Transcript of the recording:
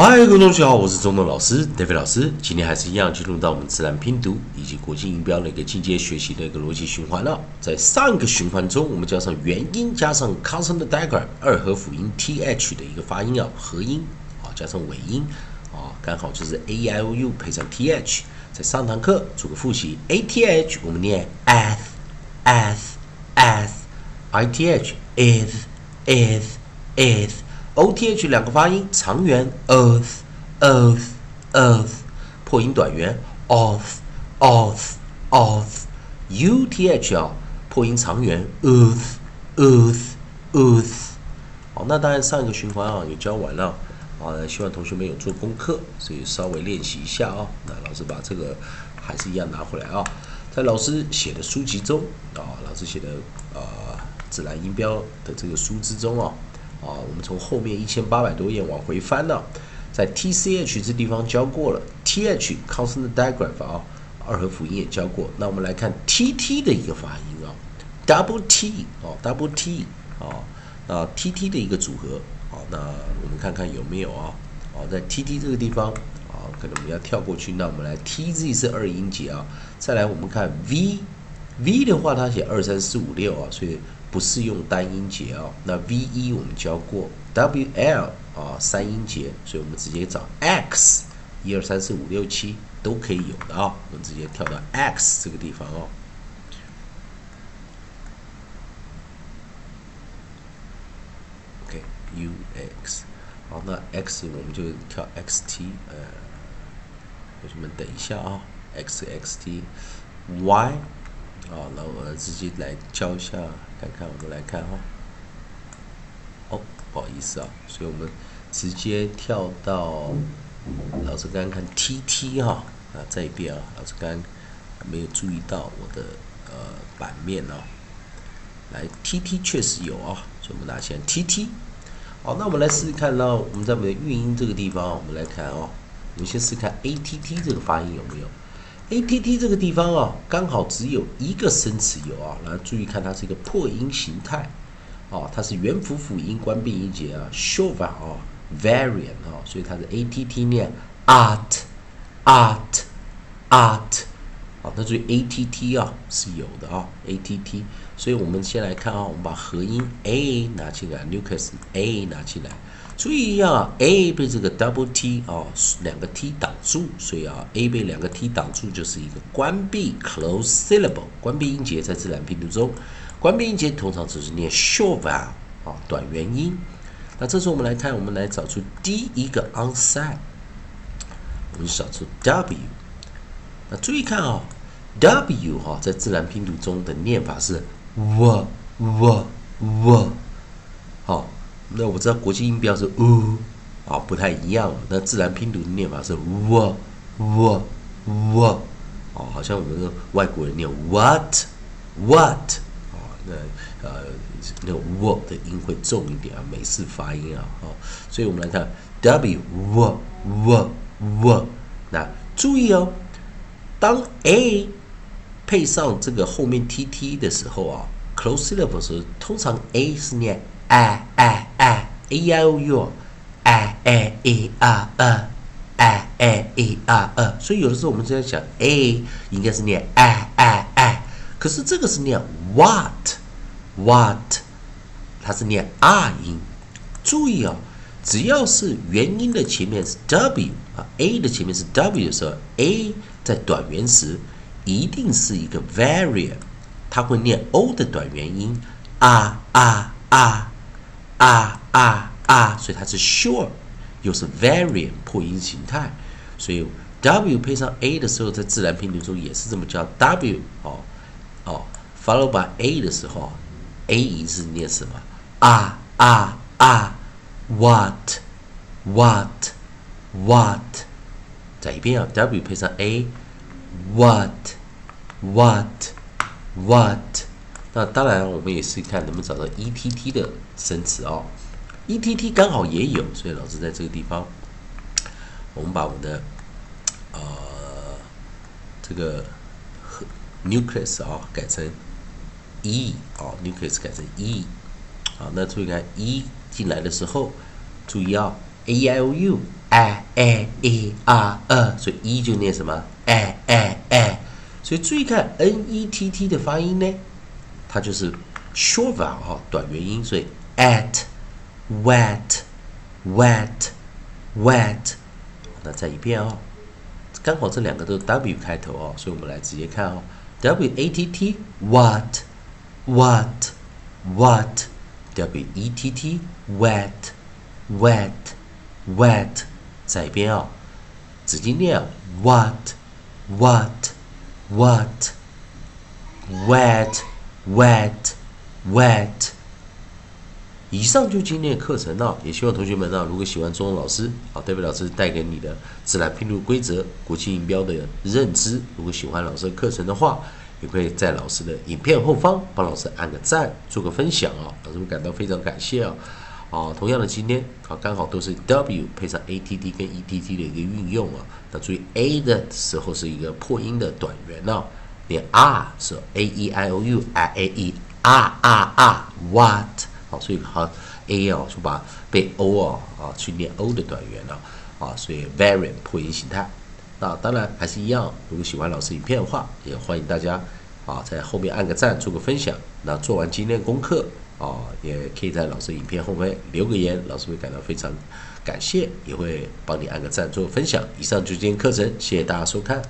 嗨，各位同学好，我是中东老师 David 老师。今天还是一样进入到我们自然拼读以及国际音标的一个进阶学习的一个逻辑循环了。在上个循环中，我们加上元音加上 consonant diagram 二合辅音 th 的一个发音啊，合音啊加上尾音啊，刚好就是 a i o u 配上 th。在上堂课做个复习，a t h 我们念 ath ath ath i t h is is is o t h 两个发音长元 earth earth earth 破音短元 off off off u t h 啊破音长元 earth earth earth 好，那当然上一个循环啊也教完了啊，希望同学们有做功课，所以稍微练习一下啊。那老师把这个还是一样拿回来啊，在老师写的书籍中啊，老师写的呃自然音标的这个书之中啊。啊，我们从后面一千八百多页往回翻呢，在 T C H 这地方教过了，T H consonant digraph 啊，二合辅音也教过。那我们来看 T T 的一个发音啊，double T 哦，double T 啊，那 T T 的一个组合。好，那我们看看有没有啊？好，在 T T 这个地方啊，可能我们要跳过去。那我们来 T Z 是二音节啊，再来我们看 V V 的话，它写二三四五六啊，所以。不是用单音节哦，那 V 一我们教过，W L 啊三音节，所以我们直接找 X，一二三四五六七都可以有的啊，我们直接跳到 X 这个地方哦。OK，U X，好，那 X 我们就跳 X T，呃，同学们等一下啊，X X T Y。好，那我直接来教一下，看看我们来看哈。哦，不好意思啊，所以我们直接跳到老师刚刚看 T T 哈啊这一边啊，老师刚刚没有注意到我的呃版面哦。来 T T 确实有啊，所以我们拿起来 T T。好，那我们来试试看呢，我们在我们的韵音这个地方，我们来看哦，我们先试看 A T T 这个发音有没有。A t t 这个地方啊，刚好只有一个生词有啊，然后注意看它是一个破音形态，哦，它是元辅辅音关闭音节啊 s h o v a 啊，variant 啊，所以它的 a t t 念 art，art，art，那注意 a t t 啊是有的啊，a t t，所以我们先来看啊，我们把合音 a 拿进来，nucleus a 拿进来。注意啊，a 被这个 double t 啊两个 t 挡住，所以啊，a 被两个 t 挡住就是一个关闭 close syllable 关闭音节，在自然拼读中，关闭音节通常只是念 short vowel 啊短元音。那这时候我们来看，我们来找出第一个 onside，我们找出 w。那注意看啊，w 哈在自然拼读中的念法是 w w w 好。那我知道国际音标是 u 啊，不太一样。那自然拼读的念法是 w w w 哦，好像我们的外国人念 what what 啊，那呃那个 w 的音会重一点啊，美式发音啊，哦，所以我们来看 w w w w。那注意哦，当 a 配上这个后面 t t 的时候啊，close syllable 时，通常 a 是念 a a。a i o u a a e r e a a e r e，所以有的时候我们在讲 a 应该是念 a a a，可是这个是念 what what，它是念 r 音。注意啊，只要是元音的前面是 w 啊，a 的前面是 w 的时候，a 在短元时一定是一个 variant，它会念 o 的短元音啊啊啊啊。啊啊，所以它是 sure，又是 variant 破音形态，所以 w 配上 a 的时候，在自然拼读中也是这么叫 w 哦哦，follow by a 的时候，a 音是念什么？啊啊啊，what what what，再一遍啊，w 配上 a，what what? What，那当然我们也是看能不能找到 e t t 的生词哦。e t t 刚好也有，所以老师在这个地方，我们把我们的呃这个 nucleus 啊改成 e 啊 nucleus 改成 e 啊，那注意看 e 进来的时候，注意啊 a i o u a a e r e，所以 e 就念什么？a a a，所以注意看 n e t t 的发音呢，它就是 short vowel 啊，短元音，所以 at wet wet wet，那再一遍哦，刚好这两个都是 w 开头哦，所以我们来直接看哦，w a t t what what what w e t t wet wet wet。再一遍哦，直接念 what what what wet wet wet。以上就今天的课程了，也希望同学们呢，如果喜欢中文老师啊，代表老师带给你的自然拼读规则、国际音标的认知，如果喜欢老师的课程的话，也可以在老师的影片后方帮老师按个赞，做个分享啊，老师会感到非常感谢啊。啊，同样的今天啊，刚好都是 W 配上 A T T 跟 E T T 的一个运用啊。那注意 A 的时候是一个破音的短元呢，连 R 是 A E I O U I A E R R R What 好，所以好 A 哦就把被 O 啊啊去念 O 的短元呢啊，所以 Variant 破音形态。那当然还是一样，如果喜欢老师影片的话，也欢迎大家啊在后面按个赞，做个分享。那做完今天功课。啊，也可以在老师影片后面留个言，老师会感到非常感谢，也会帮你按个赞做个分享。以上就是今天课程，谢谢大家收看。